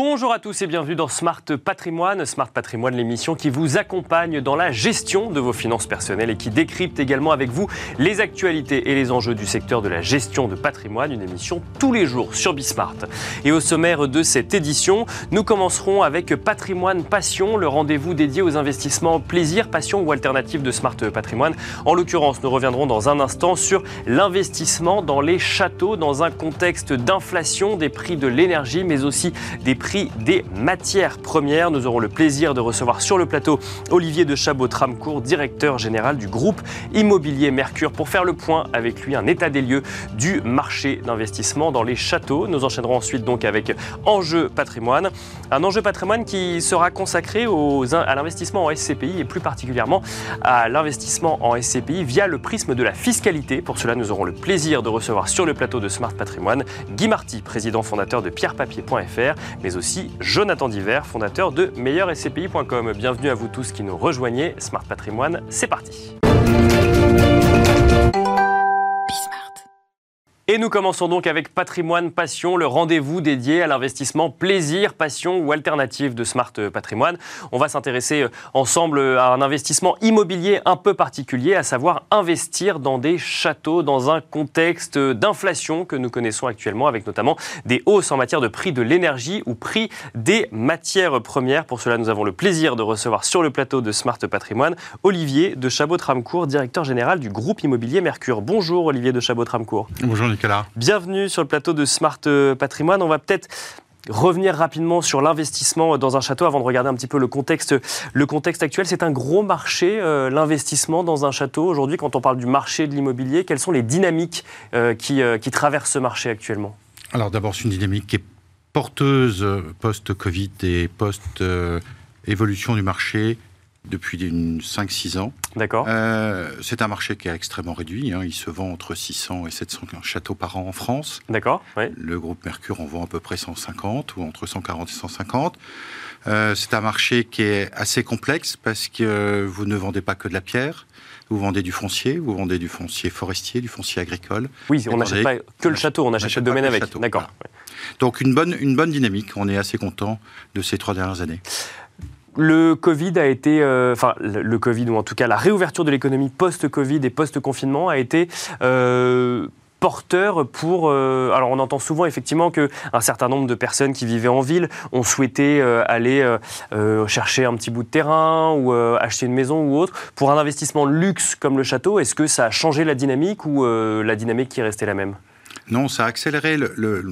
Bonjour à tous et bienvenue dans Smart Patrimoine. Smart Patrimoine, l'émission qui vous accompagne dans la gestion de vos finances personnelles et qui décrypte également avec vous les actualités et les enjeux du secteur de la gestion de patrimoine. Une émission tous les jours sur Bismart. Et au sommaire de cette édition, nous commencerons avec Patrimoine Passion, le rendez-vous dédié aux investissements plaisir, passion ou alternative de Smart Patrimoine. En l'occurrence, nous reviendrons dans un instant sur l'investissement dans les châteaux dans un contexte d'inflation des prix de l'énergie, mais aussi des prix des matières premières. Nous aurons le plaisir de recevoir sur le plateau Olivier de Chabot-Tramcourt, directeur général du groupe immobilier Mercure, pour faire le point avec lui, un état des lieux du marché d'investissement dans les châteaux. Nous enchaînerons ensuite donc avec Enjeu patrimoine, un enjeu patrimoine qui sera consacré aux, à l'investissement en SCPI et plus particulièrement à l'investissement en SCPI via le prisme de la fiscalité. Pour cela, nous aurons le plaisir de recevoir sur le plateau de Smart Patrimoine Guy Marty, président fondateur de pierrepapier.fr, mais aussi Jonathan Diver, fondateur de meilleurscpi.com. Bienvenue à vous tous qui nous rejoignez. Smart Patrimoine, c'est parti. Et nous commençons donc avec Patrimoine Passion, le rendez-vous dédié à l'investissement plaisir, passion ou alternative de Smart Patrimoine. On va s'intéresser euh, ensemble à un investissement immobilier un peu particulier, à savoir investir dans des châteaux dans un contexte d'inflation que nous connaissons actuellement, avec notamment des hausses en matière de prix de l'énergie ou prix des matières premières. Pour cela, nous avons le plaisir de recevoir sur le plateau de Smart Patrimoine Olivier de Chabot-Tramcourt, directeur général du groupe immobilier Mercure. Bonjour Olivier de Chabot-Tramcourt. Bonjour Bienvenue sur le plateau de Smart euh, Patrimoine. On va peut-être revenir rapidement sur l'investissement dans un château avant de regarder un petit peu le contexte, le contexte actuel. C'est un gros marché, euh, l'investissement dans un château. Aujourd'hui, quand on parle du marché de l'immobilier, quelles sont les dynamiques euh, qui, qui, traversent ce marché actuellement? Alors d'abord, c'est une dynamique qui est porteuse post-Covid et post-évolution du marché depuis 5-6 ans. D'accord. Euh, c'est un marché qui est extrêmement réduit. Hein. Il se vend entre 600 et 700 châteaux par an en France. D'accord. Le groupe Mercure en vend à peu près 150 ou entre 140 et 150. Euh, c'est un marché qui est assez complexe parce que vous ne vendez pas que de la pierre. Vous vendez du foncier, vous vendez du foncier forestier, du foncier agricole. Oui, on n'achète pas que le château, on achète le domaine avec. D'accord. Donc une bonne, une bonne dynamique. On est assez content de ces trois dernières années. Le Covid a été, euh, enfin le, Covid ou en tout cas la réouverture de l'économie post-Covid et post-confinement a été euh, porteur pour. Euh, alors, on entend souvent effectivement que un certain nombre de personnes qui vivaient en ville ont souhaité aller chercher un petit bout de terrain ou acheter une maison ou autre pour un investissement luxe comme le château. Est-ce que ça a changé la dynamique ou la dynamique qui est restée la même? Non, ça a accéléré le,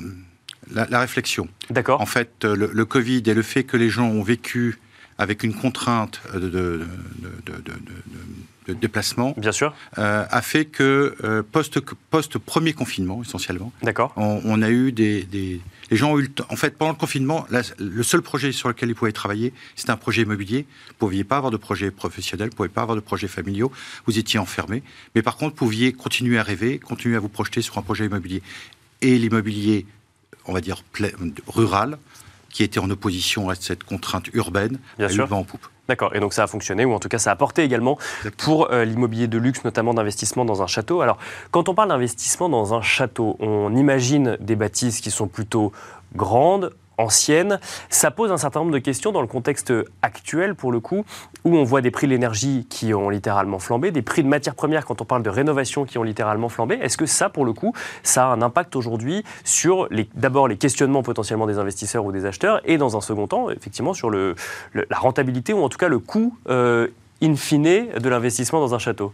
la, réflexion. D'accord. En fait, le, le, Covid et le fait que les gens ont vécu avec une contrainte de, de, de, déplacement, Bien sûr. Euh, a fait que euh, post, post premier confinement essentiellement, d'accord, on, a eu des, des, les gens ont eu le temps. En fait, pendant le confinement, le seul projet sur lequel ils pouvaient travailler, c'était un projet immobilier. Vous ne pouviez pas avoir de projet professionnel, vous ne pouviez pas avoir de projet familiaux. Vous étiez enfermé, mais par contre, vous pouviez continuer à rêver, continuer à vous projeter sur un projet immobilier. Et l'immobilier, on va dire rural, qui était en opposition à cette contrainte urbaine, Bien sûr. en poupe. D'accord, et donc ça a fonctionné, ou en tout cas ça a apporté également pour euh, l'immobilier de luxe, notamment d'investissement dans un château. Alors, quand on parle d'investissement dans un château, on imagine des bâtisses qui sont plutôt grandes, ancienne. Ça pose un certain nombre de questions dans le contexte actuel, pour le coup, où on voit des prix de l'énergie qui ont littéralement flambé, des prix de matières premières quand on parle de rénovation qui ont littéralement flambé. Est-ce que ça, pour le coup, ça a un impact aujourd'hui sur d'abord les questionnements potentiellement des investisseurs ou des acheteurs, et dans un second temps, effectivement, sur la rentabilité ou en tout cas le coût euh, in fine de l'investissement dans un château?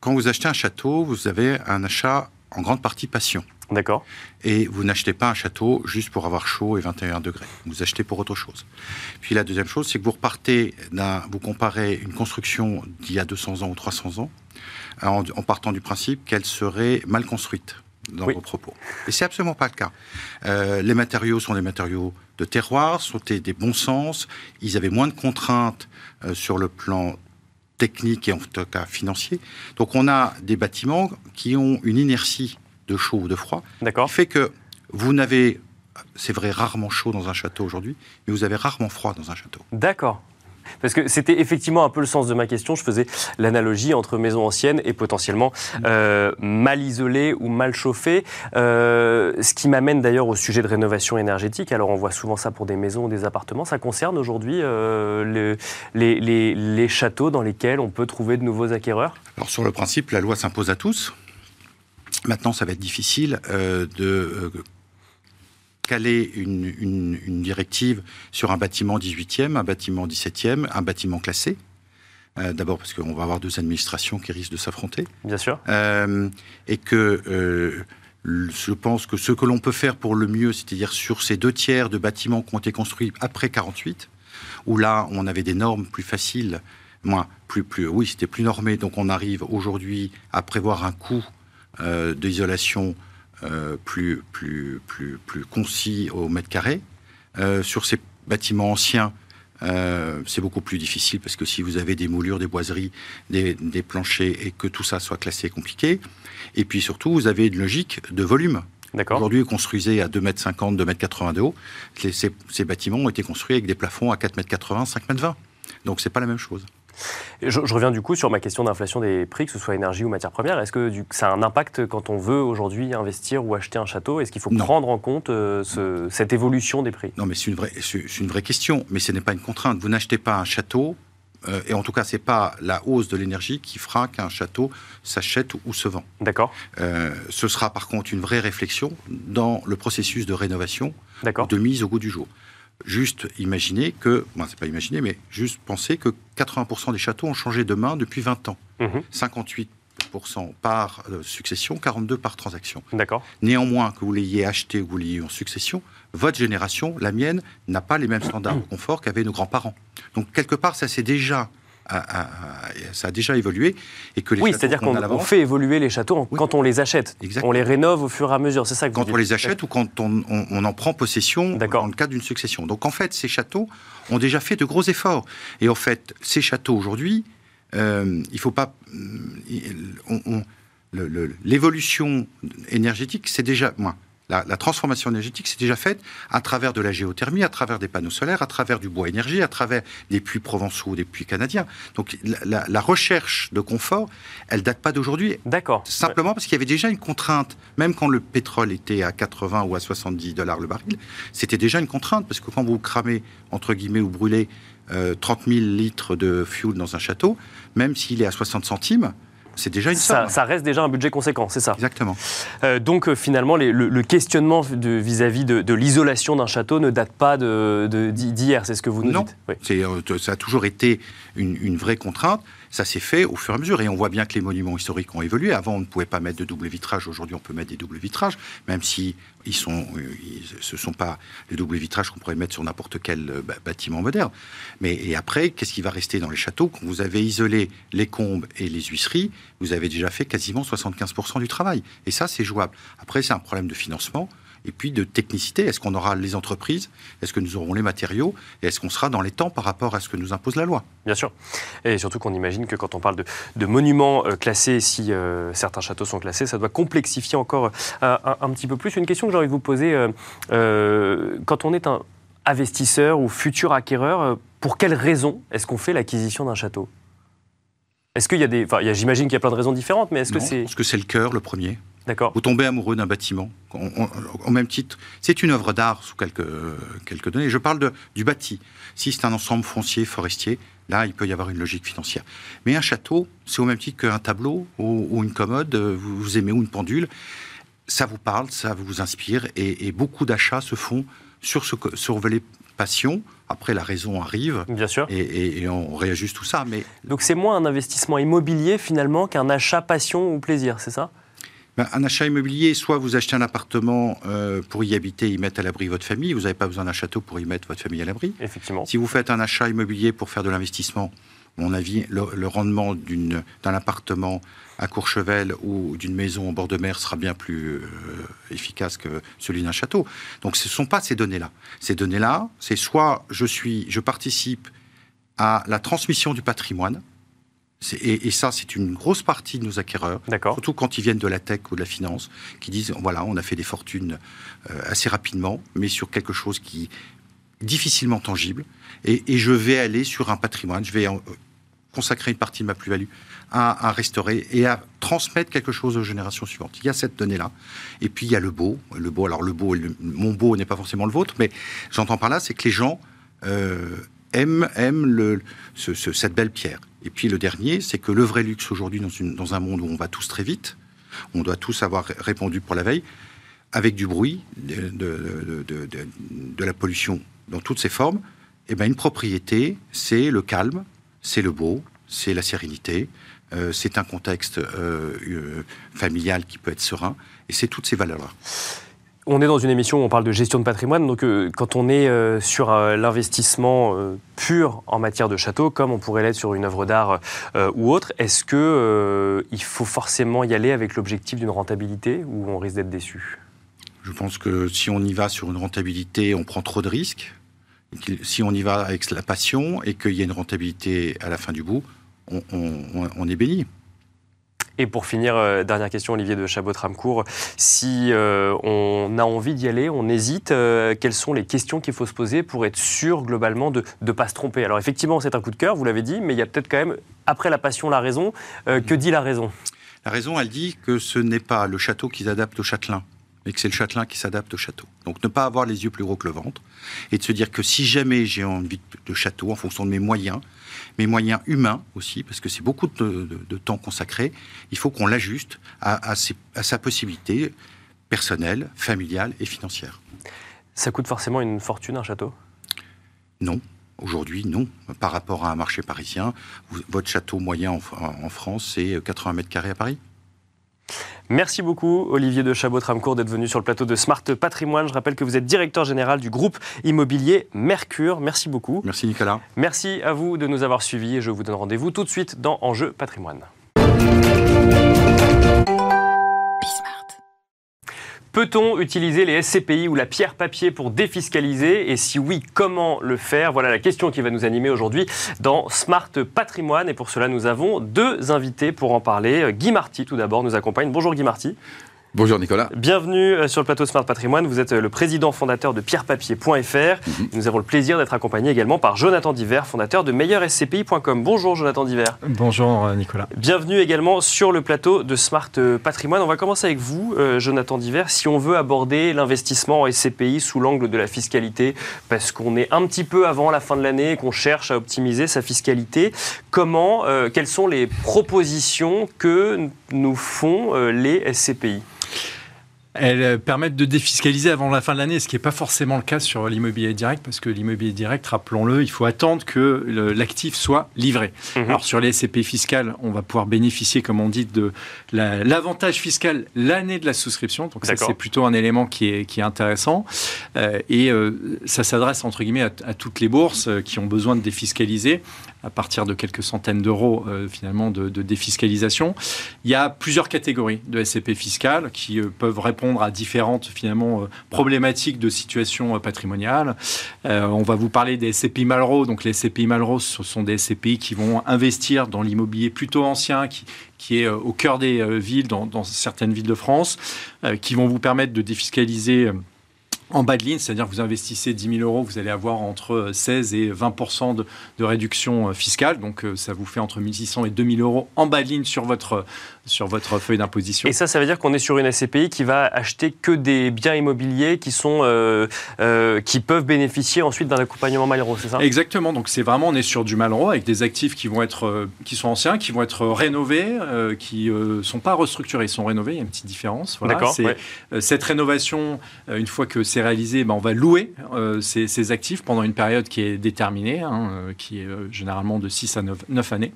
Quand vous achetez un château, vous avez un achat en grande partie passion. D'accord. Et vous n'achetez pas un château juste pour avoir chaud et 21 degrés. Vous achetez pour autre chose. Puis la deuxième chose, c'est que vous repartez, vous comparez une construction d'il y a 200 ans ou 300 ans, en, partant du principe qu'elle serait mal construite dans vos propos. Et c'est absolument pas le cas. Euh, les matériaux sont des matériaux de terroir, sont des, bons sens. Ils avaient moins de contraintes euh, sur le plan technique et en tout cas financier. Donc on a des bâtiments qui ont une inertie de chaud ou de froid. D'accord. fait que vous n'avez, c'est vrai, rarement chaud dans un château aujourd'hui, mais vous avez rarement froid dans un château. D'accord. Parce que c'était effectivement un peu le sens de ma question. Je faisais l'analogie entre maison ancienne et potentiellement euh, mal isolée ou mal chauffée. Euh, ce qui m'amène d'ailleurs au sujet de rénovation énergétique. Alors on voit souvent ça pour des maisons ou des appartements. Ça concerne aujourd'hui euh, les, les, les châteaux dans lesquels on peut trouver de nouveaux acquéreurs? Alors sur le principe, la loi s'impose à tous. Maintenant, ça va être difficile euh, de euh, caler une, une, une, directive sur un bâtiment 18e, un bâtiment 17e, un bâtiment classé. Euh, D'abord parce qu'on va avoir deux administrations qui risquent de s'affronter. Bien sûr. Euh, et que euh, je pense que ce que l'on peut faire pour le mieux, c'est-à-dire sur ces deux tiers de bâtiments qui ont été construits après 48, où là on avait des normes plus faciles, moins, plus, plus, oui, c'était plus normé, donc on arrive aujourd'hui à prévoir un coût d'isolation euh, plus, plus, plus, plus concis au mètre carré. Euh, sur ces bâtiments anciens, euh, c'est beaucoup plus difficile parce que si vous avez des moulures, des boiseries, des, des, planchers et que tout ça soit classé, compliqué. Et puis surtout, vous avez une logique de volume. Aujourd'hui, construisez à 2,50 m, 2,80 m de haut. Ces, ces, bâtiments ont été construits avec des plafonds à 4,80 m, 5,20 m. Donc c'est pas la même chose. Je, je, reviens du coup sur ma question d'inflation des prix, que ce soit énergie ou matière première. Est-ce que du, ça a un impact quand on veut aujourd'hui investir ou acheter un château? Est-ce qu'il faut non. prendre en compte euh, ce, cette évolution des prix? Non, mais c'est une, vraie, une vraie question, mais ce n'est pas une contrainte. Vous n'achetez pas un château, euh, et en tout cas, ce n'est pas la hausse de l'énergie qui fera qu'un château s'achète ou se vend. D'accord. Euh, ce sera par contre une vraie réflexion dans le processus de rénovation, de mise au goût du jour juste imaginer que, bon, c'est pas imaginer, mais juste penser que 80% des châteaux ont changé de main depuis 20 ans. Mmh. 58% par succession, 42% par transaction. D'accord. Néanmoins, que vous l'ayez acheté ou que vous l'ayez en succession, votre génération, la mienne, n'a pas les mêmes standards de confort qu'avaient nos grands-parents. Donc, quelque part, ça c'est déjà ça a déjà évolué et que les oui, c'est-à-dire qu'on on fait évoluer les châteaux oui. quand on les achète. Exactement. On les rénove au fur et à mesure. C'est ça que quand on les achète ou quand on, on, on en prend possession dans le cadre d'une succession. Donc en fait, ces châteaux ont déjà fait de gros efforts. Et en fait, ces châteaux aujourd'hui, euh, il faut pas. L'évolution énergétique, c'est déjà. Moi, la, la, transformation énergétique s'est déjà faite à travers de la géothermie, à travers des panneaux solaires, à travers du bois énergie, à travers des puits provençaux, des puits canadiens. Donc la, recherche de confort, elle date pas d'aujourd'hui. D'accord. Simplement ouais. parce qu'il y avait déjà une contrainte, même quand le pétrole était à 80 ou à 70 dollars le baril, c'était déjà une contrainte parce que quand vous cramez entre guillemets ou brûlez euh, 30 000 litres de fuel dans un château, même s'il est à 60 centimes, c'est déjà une ça, ça, reste déjà un budget conséquent, c'est ça Exactement. Euh, donc euh, finalement, les, le, le, questionnement vis-à-vis de, de l'isolation d'un château ne date pas d'hier, de, c'est ce que vous nous non. dites oui. euh, ça a toujours été une, une vraie contrainte. Ça s'est fait au fur et à mesure. Et on voit bien que les monuments historiques ont évolué. Avant, on ne pouvait pas mettre de double vitrage. Aujourd'hui, on peut mettre des doubles vitrages, même si ils sont, ils, ce ne sont pas les doubles vitrages qu'on pourrait mettre sur n'importe quel bâtiment moderne. Mais après, qu'est-ce qui va rester dans les châteaux? Quand vous avez isolé les combes et les huisseries, vous avez déjà fait quasiment 75% du travail. Et ça, c'est jouable. Après, c'est un problème de financement et puis de technicité. Est-ce qu'on aura les entreprises Est-ce que nous aurons les matériaux Et est-ce qu'on sera dans les temps par rapport à ce que nous impose la loi? Bien sûr. Et surtout qu'on imagine que quand on parle de, monuments euh, classés, si euh, certains châteaux sont classés, ça doit complexifier encore euh, un, petit peu plus. Une question que j'ai envie de vous poser, quand on est un investisseur ou futur acquéreur, pour quelles raisons est-ce qu'on fait l'acquisition d'un château? Est-ce qu'il y a des. Enfin, j'imagine qu'il y a plein de raisons différentes, mais est-ce que c'est. Parce que c'est le cœur, le premier. D'accord. Vous tombez amoureux d'un bâtiment, au même titre. C'est une œuvre d'art sous quelques, quelques données. Je parle de, du bâti. Si c'est un ensemble foncier, forestier, là, il peut y avoir une logique financière. Mais un château, c'est au même titre qu'un tableau ou, ou, une commode, vous, vous aimez, ou une pendule. Ça vous parle, ça vous inspire, et, et beaucoup d'achats se font sur ce sur passion. Après, la raison arrive. Bien sûr. Et, et, et on réajuste tout ça. Mais... Donc, c'est moins un investissement immobilier finalement qu'un achat passion ou plaisir, c'est ça? Ben, un achat immobilier, soit vous achetez un appartement euh, pour y habiter, y mettre à l'abri votre famille, vous n'avez pas besoin d'un château pour y mettre votre famille à l'abri. Effectivement. Si vous faites un achat immobilier pour faire de l'investissement, mon avis, le, le rendement d'un appartement à Courchevel ou d'une maison en bord de mer sera bien plus euh, efficace que celui d'un château. Donc ce ne sont pas ces données-là. Ces données-là, c'est soit je suis, je participe à la transmission du patrimoine, et, et, ça, c'est une grosse partie de nos acquéreurs, surtout quand ils viennent de la tech ou de la finance, qui disent voilà, on a fait des fortunes euh, assez rapidement, mais sur quelque chose qui difficilement tangible, et, je vais aller sur un patrimoine, je vais consacrer une partie de ma plus-value à, restaurer et à transmettre quelque chose aux générations suivantes. Il y a cette donnée-là. Et puis il y a le beau. Le beau, alors le beau, mon beau n'est pas forcément le vôtre, mais j'entends par là, c'est que les gens euh, aiment, aiment cette belle pierre. Et puis le dernier, c'est que le vrai luxe aujourd'hui, dans, un monde où on va tous très vite, on doit tous avoir répondu pour la veille, avec du bruit, de la pollution dans toutes ses formes, eh ben une propriété, c'est le calme, c'est le beau, c'est la sérénité, euh, c'est un contexte euh, euh, familial qui peut être serein, et c'est toutes ces valeurs-là. On est dans une émission où on parle de gestion de patrimoine, donc quand on est sur l'investissement pur en matière de château, comme on pourrait l'être sur une œuvre d'art ou autre, est-ce que il faut forcément y aller avec l'objectif d'une rentabilité ou on risque d'être déçu? Je pense que si on y va sur une rentabilité, on prend trop de risques. Si on y va avec la passion et qu'il y a une rentabilité à la fin du bout, on, est béni. Et pour finir, euh, dernière question, Olivier de Chabot-Ramcourt. Si euh, on a envie d'y aller, on hésite, euh, quelles sont les questions qu'il faut se poser pour être sûr globalement de ne pas se tromper? Alors effectivement, c'est un coup de cœur, vous l'avez dit, mais il y a peut-être quand même, après la passion, la raison. que dit la raison? La raison, elle dit que ce n'est pas le château qui s'adapte au châtelain, mais que c'est le châtelain qui s'adapte au château. Donc ne pas avoir les yeux plus gros que le ventre, et de se dire que si jamais j'ai envie de château, en fonction de mes moyens, mes moyens humains aussi, parce que c'est beaucoup de, temps consacré. Il faut qu'on l'ajuste à, sa possibilité personnelle, familiale et financière. Ça coûte forcément une fortune un château? Non. Aujourd'hui, non. Par rapport à un marché parisien, votre château moyen en, France, c'est 80 mètres carrés à Paris. Merci beaucoup, Olivier de Chabot-Tramcourt, d'être venu sur le plateau de Smart Patrimoine. Je rappelle que vous êtes directeur général du groupe immobilier Mercure. Merci beaucoup. Merci, Nicolas. Merci à vous de nous avoir suivis et je vous donne rendez-vous tout de suite dans Enjeu Patrimoine. Peut-on utiliser les SCPI ou la pierre papier pour défiscaliser Et si oui, comment le faire Voilà la question qui va nous animer aujourd'hui dans Smart Patrimoine. Et pour cela, nous avons deux invités pour en parler. Guy Marty, tout d'abord, nous accompagne. Bonjour Guy Marty. Bonjour Nicolas. Bienvenue euh, sur le plateau Smart Patrimoine. Vous êtes euh, le président fondateur de pierrepapier.fr. Mhm. Nous avons le plaisir d'être accompagné également par Jonathan Diver, fondateur de meilleurscpi.com. Bonjour Jonathan Diver. Bonjour euh, Nicolas. Bienvenue également sur le plateau de Smart Patrimoine. On va commencer avec vous, Jonathan Diver. Si on veut aborder l'investissement en SCPI sous l'angle de la fiscalité, parce qu'on est un petit peu avant la fin de l'année et qu'on cherche à optimiser sa fiscalité, comment, quelles sont les propositions que nous font les SCPI elles euh, permettent de défiscaliser avant la fin de l'année, ce qui n'est pas forcément le cas sur l'immobilier direct, parce que l'immobilier direct, rappelons-le, il faut attendre que l'actif soit livré. Mhm. Alors sur les SCP fiscales, on va pouvoir bénéficier, comme on dit, de l'avantage fiscal l'année de la souscription. Donc ça, c'est plutôt un élément qui est, qui est intéressant. Euh, et euh, ça s'adresse, entre guillemets, à, à, toutes les bourses qui ont besoin de défiscaliser à partir de quelques centaines d'euros euh, finalement de, défiscalisation. Il y a plusieurs catégories de SCP fiscales qui euh, peuvent répondre à différentes finalement euh, problématiques de situation patrimoniale. on va vous parler des SCPI Malraux. Donc les SCPI Malraux, sont des SCPI qui vont investir dans l'immobilier plutôt ancien, qui, est au cœur des villes, dans, certaines villes de France, qui vont vous permettre de défiscaliser en bas de ligne, c'est-à-dire que vous investissez 10 000 euros, vous allez avoir entre 16 et 20 de, de, réduction euh, fiscale. Donc euh, ça vous fait entre 1 600 et 2 000 euros en bas de ligne sur votre, sur votre feuille d'imposition. Et ça, ça veut dire qu'on est sur une SCPI qui va acheter que des biens immobiliers qui, sont, euh, qui peuvent bénéficier ensuite d'un accompagnement Malraux, c'est ça? Exactement. Donc c'est vraiment, on est sur du Malraux avec des actifs qui, vont être, qui sont anciens, qui vont être rénovés, qui ne sont pas restructurés, ils sont rénovés. Il y a une petite différence. Voilà. D'accord. Cette rénovation, une fois que c'est réalisé, ben, on va louer euh, ces, actifs pendant une période qui est déterminée, hein, euh, qui est euh, généralement de 6 à 9, années.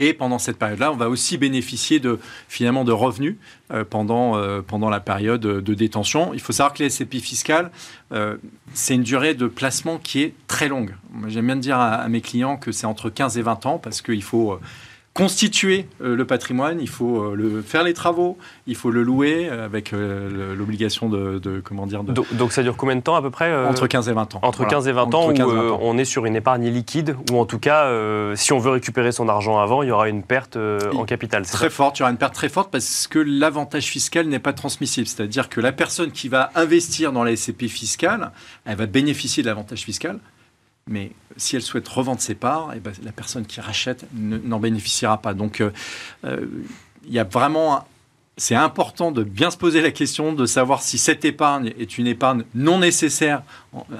Et pendant cette période-là, on va aussi bénéficier de, finalement de revenus pendant, pendant la période de détention. Il faut savoir que les SCPI fiscales, c'est une durée de placement qui est très longue. J'aime bien dire à, mes clients que c'est entre 15 et 20 ans parce qu'il faut constituer euh, le patrimoine, il faut euh, le, faire les travaux, il faut le louer euh, avec l'obligation de, comment dire. Donc, ça dure combien de temps à peu près Entre 15 et 20 ans. Entre 15 et 20 ans, où, on est sur une épargne liquide, ou en tout cas, si on veut récupérer son argent avant, il y aura une perte en capital. Très forte, il y aura une perte très forte parce que l'avantage fiscal n'est pas transmissible. C'est-à-dire que la personne qui va investir dans la SCP fiscale, elle va bénéficier de l'avantage fiscal, mais si elle souhaite revendre ses parts, eh ben, la personne qui rachète n'en bénéficiera pas. Donc, euh, euh, il y a vraiment c'est important de bien se poser la question de savoir si cette épargne est une épargne non nécessaire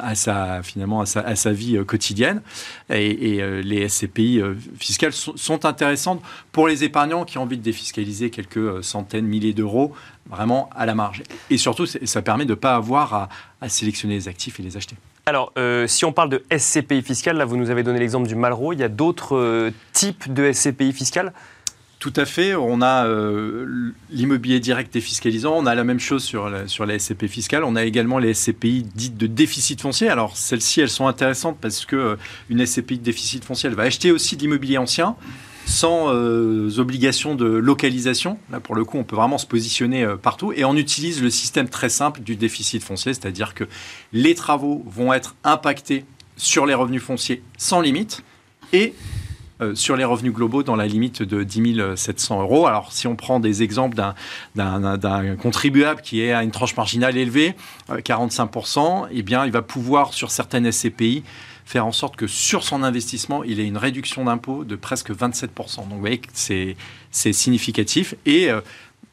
à sa, finalement à sa, vie euh, quotidienne. Et, les SCPI fiscales sont, intéressantes pour les épargnants qui ont envie de défiscaliser quelques centaines, milliers d'euros, vraiment à la marge. Et surtout, ça permet de ne pas avoir à sélectionner les actifs et les acheter. Alors, euh, si on parle de SCPI fiscal, là, vous nous avez donné l'exemple du Malraux. Il y a d'autres euh, types de SCPI fiscal? Tout à fait. On a euh, l'immobilier direct défiscalisant. On a la même chose sur la, sur les SCPI fiscales. On a également les SCPI dites de déficit foncier. Alors, celles-ci, elles sont intéressantes parce que une SCPI de déficit foncier, elle va acheter aussi de l'immobilier ancien sans euh, obligation de localisation. Là, pour le coup, on peut vraiment se positionner euh, partout. Et on utilise le système très simple du déficit foncier, c'est-à-dire que les travaux vont être impactés sur les revenus fonciers sans limite et euh, sur les revenus globaux dans la limite de 10 700 euros. Alors, si on prend des exemples d'un contribuable qui est à une tranche marginale élevée, 45%, eh bien, il va pouvoir, sur certaines SCPI, faire en sorte que sur son investissement, il ait une réduction d'impôt de presque 27%. Donc vous voyez que c'est significatif. Et euh,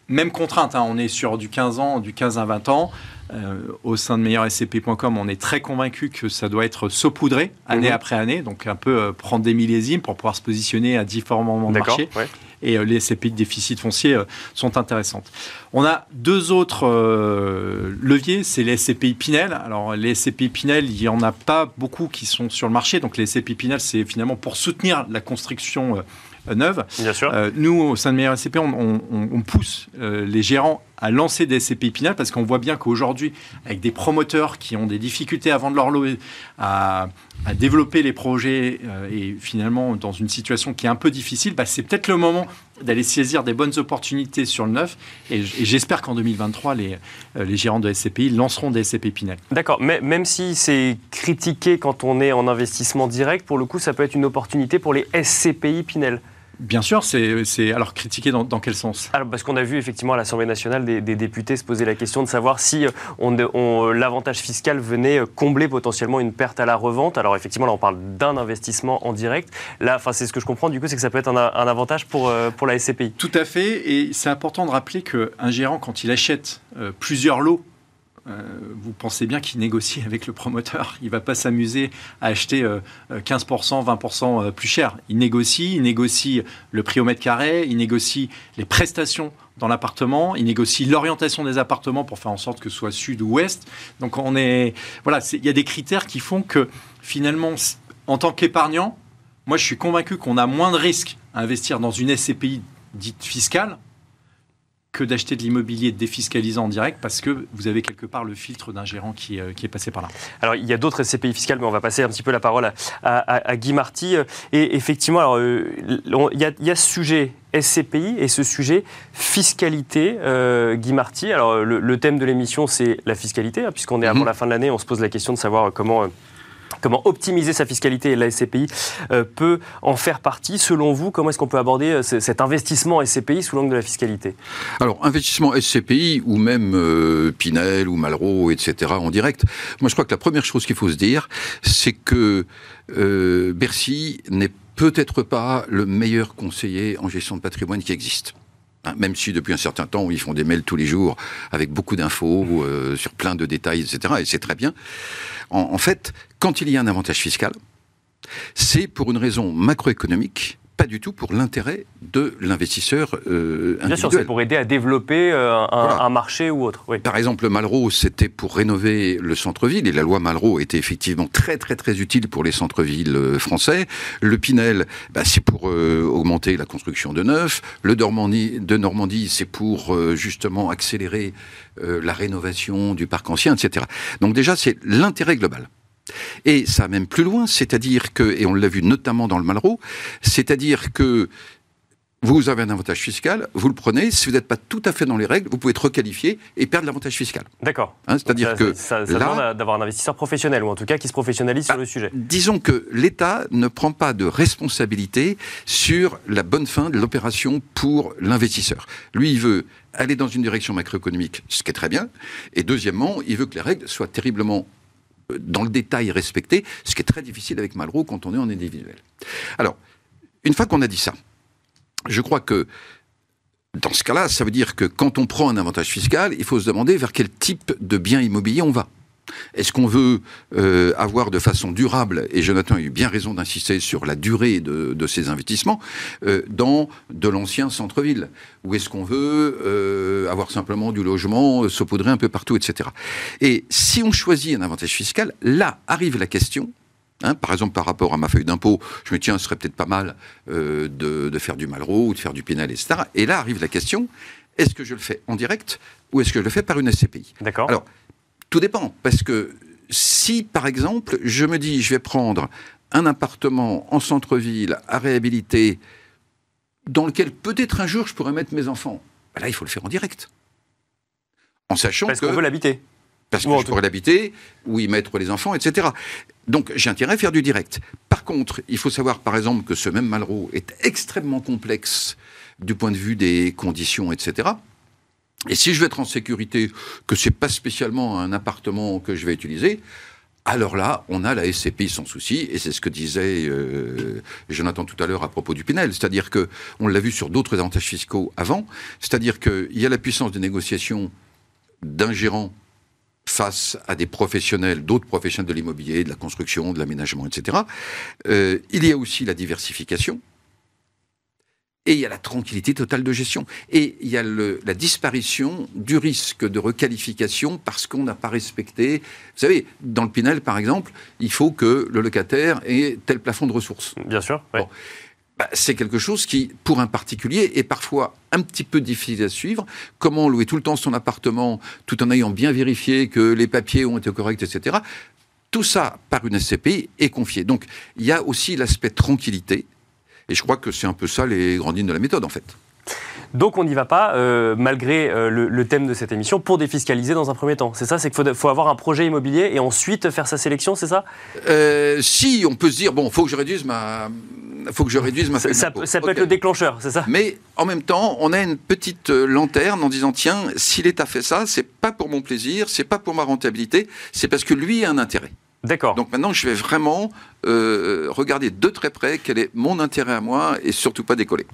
même contrainte, hein, on est sur du 15 ans, du 15 à 20 ans. Euh, au sein de meilleurscp.com, on est très convaincu que ça doit être saupoudré année mhm. après année, donc un peu euh, prendre des millésimes pour pouvoir se positionner à différents moments de marché. Et les SCPI de déficit foncier sont intéressantes. On a deux autres euh, leviers, c'est les SCPI Pinel. Alors les SCPI Pinel, il n'y en a pas beaucoup qui sont sur le marché. Donc les SCPI Pinel, c'est finalement pour soutenir la construction euh, neuve. Bien sûr. Euh, nous, au sein de Meilleur SCP, on, pousse les gérants à lancer des SCPI Pinel parce qu'on voit bien qu'aujourd'hui, avec des promoteurs qui ont des difficultés à vendre leur lot, à, à développer les projets et finalement dans une situation qui est un peu difficile, bah, c'est peut-être le moment d'aller saisir des bonnes opportunités sur le neuf. Et, j'espère qu'en 2023, les, euh, les gérants de SCPI lanceront des SCPI Pinel. D'accord, mais même si c'est critiqué quand on est en investissement direct, pour le coup, ça peut être une opportunité pour les SCPI Pinel. Bien sûr, c'est alors critiqué dans, quel sens? Alors parce qu'on a vu effectivement à l'Assemblée nationale des, députés se poser la question de savoir si euh, on, l'avantage fiscal venait euh, combler potentiellement une perte à la revente. Alors effectivement là on parle d'un investissement en direct. Là, enfin c'est ce que je comprends du coup, c'est que ça peut être un, avantage pour euh, pour la SCPI. Tout à fait, et c'est important de rappeler qu'un gérant quand il achète plusieurs lots euh, vous pensez bien qu'il négocie avec le promoteur. Il ne va pas s'amuser à acheter 15%, euh, 20% euh, plus cher. Il négocie, il négocie le prix au mètre carré, il négocie les prestations dans l'appartement, il négocie l'orientation des appartements pour faire en sorte que ce soit sud ou ouest. Donc on est, voilà, il y a des critères qui font que finalement, en tant qu'épargnant, moi je suis convaincu qu'on a moins de risques à investir dans une SCPI dite fiscale que d'acheter de l'immobilier défiscalisant en direct parce que vous avez quelque part le filtre d'un gérant qui, euh, qui, est passé par là. Alors il y a d'autres SCPI fiscales, mais on va passer un petit peu la parole à, Guy Marty. Et effectivement, alors, euh, il, y a, ce sujet SCPI et ce sujet fiscalité, euh, Guy Marty. Alors le, thème de l'émission, c'est la fiscalité, hein, puisqu'on est avant mhm. la fin de l'année, on se pose la question de savoir comment comment optimiser sa fiscalité et la SCPI euh, peut en faire partie. Selon vous, comment est-ce qu'on peut aborder euh, cet investissement SCPI sous l'angle de la fiscalité? Alors, investissement SCPI ou même euh, Pinel ou Malraux, etc., en direct, moi je crois que la première chose qu'il faut se dire, c'est que Bercy n'est peut-être pas le meilleur conseiller en gestion de patrimoine qui existe. Hein, même si depuis un certain temps, ils font des mails tous les jours avec beaucoup d'infos sur plein de détails, etc. Et c'est très bien. en, fait, quand il y a un avantage fiscal, c'est pour une raison macroéconomique pas du tout pour l'intérêt de l'investisseur euh, individuel. Bien sûr, c'est pour aider à développer euh, un, marché ou autre. Par exemple, Malraux, c'était pour rénover le centre-ville, et la loi Malraux était effectivement très très très utile pour les centres-villes euh, français. Le Pinel, bah, c'est pour augmenter la construction de neufs. Le Normandie, de Normandie, c'est pour justement accélérer la rénovation du parc ancien, etc. Donc déjà, c'est l'intérêt global. Et ça va même plus loin, c'est-à-dire que, et on l'a vu notamment dans le Malraux, c'est-à-dire que vous avez un avantage fiscal, vous le prenez. Si vous n'êtes pas tout à fait dans les règles, vous pouvez être requalifié et perdre l'avantage fiscal. D'accord. Hein, C'est-à-dire que ça, ça demande d'avoir un investisseur professionnel ou en tout cas qui se professionnalise bah, sur le sujet. Disons que l'État ne prend pas de responsabilité sur la bonne fin de l'opération pour l'investisseur. Lui, il veut aller dans une direction macroéconomique, ce qui est très bien. Et deuxièmement, il veut que les règles soient terriblement dans le détail respectées, ce qui est très difficile avec Malraux quand on est en individuel. Alors, une fois qu'on a dit ça, je crois que dans ce cas-là, ça veut dire que quand on prend un avantage fiscal, il faut se demander vers quel type de bien immobilier on va. Est-ce qu'on veut euh, avoir de façon durable, et Jonathan a eu bien raison d'insister sur la durée de, ces investissements, euh, dans de l'ancien centre-ville? Ou est-ce qu'on veut euh, avoir simplement du logement, saupoudrer un peu partout, etc. Et si on choisit un avantage fiscal, là arrive la question Hein, par exemple, par rapport à ma feuille d'impôt, je me dis, tiens, ce serait peut-être pas mal euh, de, faire du Malraux ou de faire du Pinel, etc. Et là arrive la question, est-ce que je le fais en direct ou est-ce que je le fais par une SCPI D'accord. Alors, tout dépend, parce que si, par exemple, je me dis, je vais prendre un appartement en centre-ville à réhabiliter, dans lequel peut-être un jour je pourrais mettre mes enfants, ben là, il faut le faire en direct. En sachant parce qu'on veut l'habiter parce que je pourrais l'habiter, ou y mettre les enfants, etc. Donc j'ai intérêt à faire du direct. Par contre, il faut savoir par exemple que ce même Malraux est extrêmement complexe du point de vue des conditions, etc. Et si je veux être en sécurité, que c'est pas spécialement un appartement que je vais utiliser, alors là, on a la SCPI sans souci, et c'est ce que disait euh, Jonathan tout à l'heure à propos du Pinel, c'est-à-dire que on l'a vu sur d'autres avantages fiscaux avant, c'est-à-dire qu'il y a la puissance de négociation d'un gérant face à des professionnels, d'autres professionnels de l'immobilier, de la construction, de l'aménagement, etc. Euh, il y a aussi la diversification. Et il y a la tranquillité totale de gestion. Et il y a la disparition du risque de requalification parce qu'on n'a pas respecté. Vous savez, dans le Pinel, par exemple, il faut que le locataire ait tel plafond de ressources. Bien sûr. Bah, c'est quelque chose qui, pour un particulier, est parfois un petit peu difficile à suivre. Comment louer tout le temps son appartement tout en ayant bien vérifié que les papiers ont été corrects, etc. Tout ça, par une SCPI, est confié. Donc, il y a aussi l'aspect tranquillité. Et je crois que c'est un peu ça les grandes lignes de la méthode, en fait. Donc on n'y va pas, euh, malgré euh, le, thème de cette émission, pour défiscaliser dans un premier temps. C'est ça C'est qu'il faut, avoir un projet immobilier et ensuite faire sa sélection, c'est ça? Euh, Si, on peut se dire, bon, il faut que je réduise ma, faut que je réduise ma Ça, ça, ça peut être le déclencheur, c'est ça? Mais en même temps, on a une petite lanterne en disant tiens, si l'État fait ça, c'est pas pour mon plaisir, c'est pas pour ma rentabilité, c'est parce que lui a un intérêt. D'accord. Donc maintenant, je vais vraiment regarder de très près quel est mon intérêt à moi et surtout pas décoller.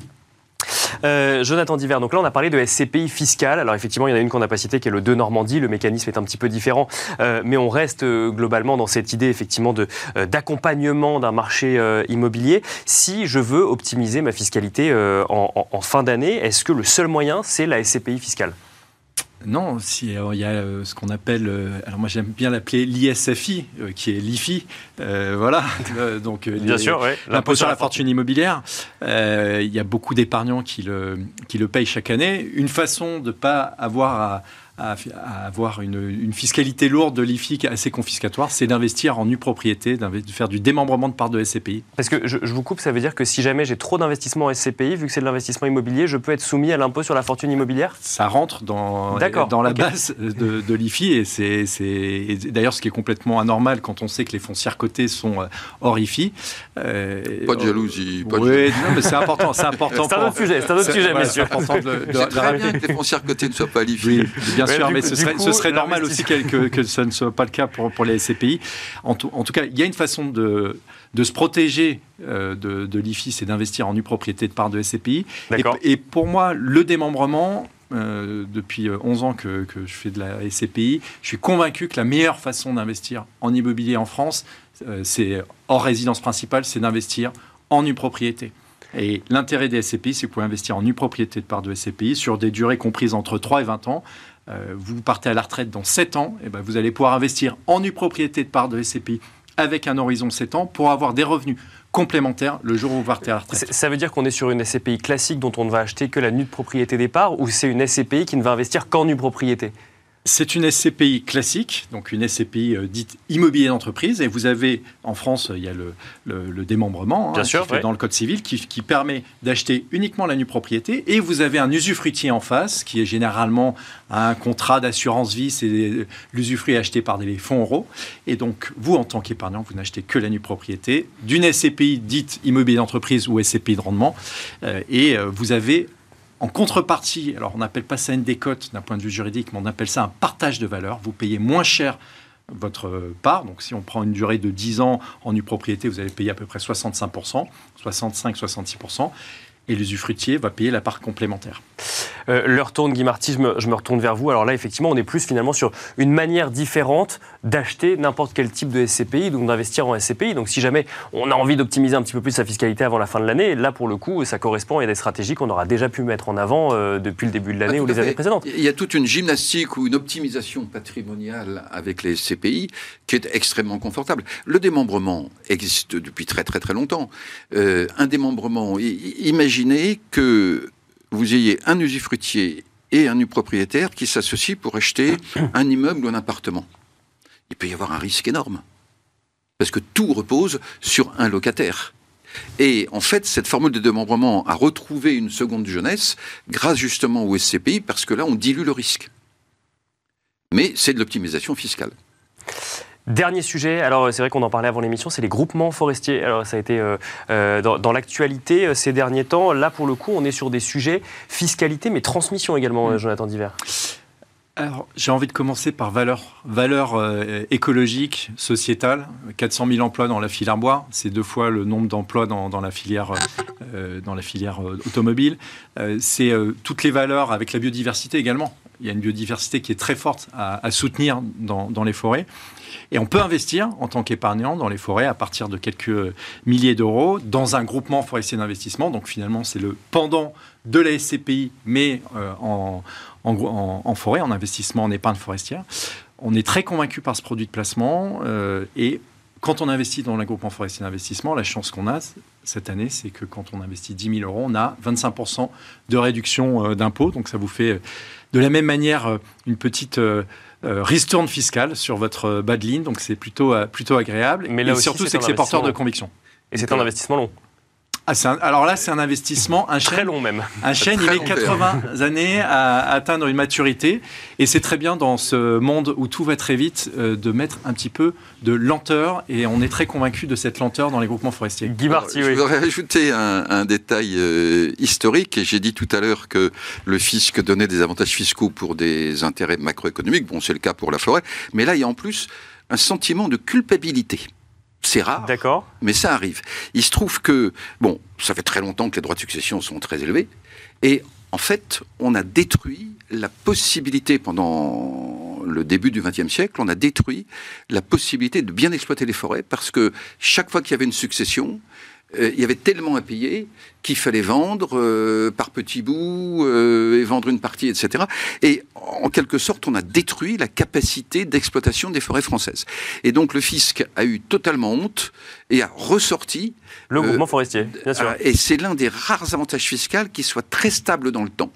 Euh, Jonathan Diver, donc là on a parlé de SCPI fiscale. Alors effectivement, il y en a une qu'on n'a pas citée qui est le 2 Normandie. Le mécanisme est un petit peu différent, euh, mais on reste euh, globalement dans cette idée effectivement d'accompagnement d'un marché immobilier. Si je veux optimiser ma fiscalité en fin d'année, est-ce que le seul moyen c'est la SCPI fiscale? Non, si, il y a euh, ce qu'on appelle, euh, alors moi j'aime bien l'appeler l'ISFI, euh, qui est l'IFI, voilà. donc bien sûr, l'impôt sur la fortune immobilière. il y a beaucoup d'épargnants qui le, qui le payent chaque année. Une façon de ne pas avoir à à, avoir une, fiscalité lourde de l'IFI assez confiscatoire, c'est d'investir en nue propriété, de faire du démembrement de parts de SCPI. Parce que je, vous coupe, ça veut dire que si jamais j'ai trop d'investissement en SCPI, vu que c'est de l'investissement immobilier, je peux être soumis à l'impôt sur la fortune immobilière? Ça rentre dans, dans la base de, de l'IFI et c'est d'ailleurs ce qui est complètement anormal quand on sait que les foncières cotées sont euh, hors IFI. Euh, pas de jalousie. Pas oui, non, mais c'est important. C'est important. C'est un autre sujet, c'est un autre sujet, messieurs. C'est de, bien que les foncières cotées ne soient pas l'IFI. bien bien sûr, mais ce serait, ce serait normal aussi que, que, ça ne soit pas le cas pour, pour les SCPI. En tout, en tout cas, il y a une façon de, de se protéger euh, de, de l'IFI, c'est d'investir en nue propriété de part de SCPI. Et, et, pour moi, le démembrement, euh, depuis 11 ans que, que, je fais de la SCPI, je suis convaincu que la meilleure façon d'investir en immobilier en France, euh, c'est hors résidence principale, c'est d'investir en nue propriété. Et l'intérêt des SCPI, c'est que vous pouvez investir en nue propriété de part de SCPI sur des durées comprises entre 3 et 20 ans. Euh, vous partez à la retraite dans 7 ans, et ben vous allez pouvoir investir en nue propriété de part de SCPI avec un horizon de 7 ans pour avoir des revenus complémentaires le jour où vous partez à la retraite. Ça veut dire qu'on est sur une SCPI classique dont on ne va acheter que la nue de propriété des parts ou c'est une SCPI qui ne va investir qu'en nue propriété? C'est une SCPI classique, donc une SCPI euh, dite immobilier d'entreprise. Et vous avez, en France, il y a le, démembrement hein, sûr, dans le Code civil qui, permet d'acheter uniquement la nue propriété. Et vous avez un usufruitier en face, qui est généralement un contrat d'assurance vie, c'est l'usufruit acheté par des fonds euros. Et donc, vous, en tant qu'épargnant, vous n'achetez que la nue propriété d'une SCPI dite immobilier d'entreprise ou SCPI de rendement. Euh, et euh, vous avez en contrepartie, alors on n'appelle pas ça une décote d'un point de vue juridique, mais on appelle ça un partage de valeur. Vous payez moins cher votre part. Donc si on prend une durée de 10 ans en nue propriété, vous allez payer à peu près 65%, 65-66% et l'usufruitier va payer la part complémentaire. Euh, leur tourne, Guy Marty, je me, retourne vers vous. Alors là, effectivement, on est plus finalement sur une manière différente d'acheter n'importe quel type de SCPI, donc d'investir en SCPI. Donc si jamais on a envie d'optimiser un petit peu plus sa fiscalité avant la fin de l'année, là, pour le coup, ça correspond à des stratégies qu'on aura déjà pu mettre en avant euh, depuis le début de l'année ah, ou les années précédentes. Il y a toute une gymnastique ou une optimisation patrimoniale avec les SCPI qui est extrêmement confortable. Le démembrement existe depuis très très très longtemps. Euh, un démembrement, imaginez que vous ayez un usufruitier et un propriétaire qui s'associent pour acheter un immeuble ou un appartement. Il peut y avoir un risque énorme. Parce que tout repose sur un locataire. Et en fait, cette formule de démembrement a retrouvé une seconde jeunesse grâce justement au SCPI, parce que là, on dilue le risque. Mais c'est de l'optimisation fiscale. Dernier sujet, alors c'est vrai qu'on en parlait avant l'émission, c'est les groupements forestiers. Alors ça a été euh, euh, dans, l'actualité euh, ces derniers temps. Là, pour le coup, on est sur des sujets fiscalité, mais transmission également, mm. Jonathan Diver. Alors, j'ai envie de commencer par valeur, valeur écologique, sociétale. 400 000 emplois dans la filière bois, c'est deux fois le nombre d'emplois dans, la filière, dans la filière automobile. c'est toutes les valeurs avec la biodiversité également. Il y a une biodiversité qui est très forte à, soutenir dans, les forêts. Et on peut investir en tant qu'épargnant dans les forêts à partir de quelques milliers d'euros dans un groupement forestier d'investissement. Donc finalement, c'est le pendant de la SCPI, mais euh, en, forêt, en investissement en épargne forestière. On est très convaincu par ce produit de placement euh, et quand on investit dans un groupement forestier d'investissement, la chance qu'on a cette année, c'est que quand on investit 10 000 euros, on a 25% de réduction euh, d'impôts. Donc ça vous fait de la même manière une petite euh, ristourne fiscale sur votre euh, bas de ligne, donc c'est plutôt, euh, plutôt agréable. Mais là et surtout, c'est que c'est porteur de conviction. Et c'est un investissement long. Ah, alors là, c'est un investissement. Un très long même. Un chêne, il met 80 années à atteindre une maturité. Et c'est très bien dans ce monde où tout va très vite euh, de mettre un petit peu de lenteur. Et on est très convaincu de cette lenteur dans les groupements forestiers. Guy Marty, Je voudrais ajouter un, détail euh, historique. J'ai dit tout à l'heure que le fisc donnait des avantages fiscaux pour des intérêts macroéconomiques. Bon, c'est le cas pour la forêt. Mais là, il y a en plus un sentiment de culpabilité. C'est rare. D'accord. Mais ça arrive. Il se trouve que, bon, ça fait très longtemps que les droits de succession sont très élevés. Et en fait, on a détruit la possibilité pendant le début du XXe siècle, on a détruit la possibilité de bien exploiter les forêts parce que chaque fois qu'il y avait une succession, euh, il y avait tellement à payer qu'il fallait vendre euh, par petits bouts euh, et vendre une partie, etc. Et en quelque sorte, on a détruit la capacité d'exploitation des forêts françaises. Et donc le fisc a eu totalement honte et a ressorti le mouvement forestier. Bien sûr. et c'est l'un des rares avantages fiscaux qui soit très stable dans le temps.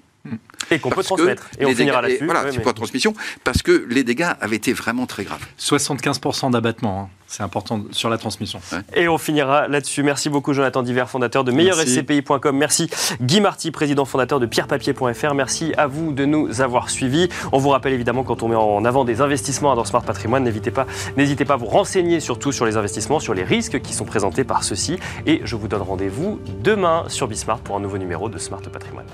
Et qu'on peut transmettre. Et on finira là-dessus. Voilà, c'est pas transmission, parce que les dégâts avaient été vraiment très graves. 75% d'abattement, hein. c'est important sur la transmission. Et on finira là-dessus. Merci beaucoup Jonathan Diver, fondateur de meilleurscpi.com. Merci Guy Marty, président fondateur de pierrepapier.fr. Merci à vous de nous avoir suivis. On vous rappelle évidemment quand on met en avant des investissements dans Smart Patrimoine, n'hésitez pas, n'hésitez pas à vous renseigner surtout sur les investissements, sur les risques qui sont présentés par ceux-ci. Et je vous donne rendez-vous demain sur Bismart pour un nouveau numéro de Smart Patrimoine.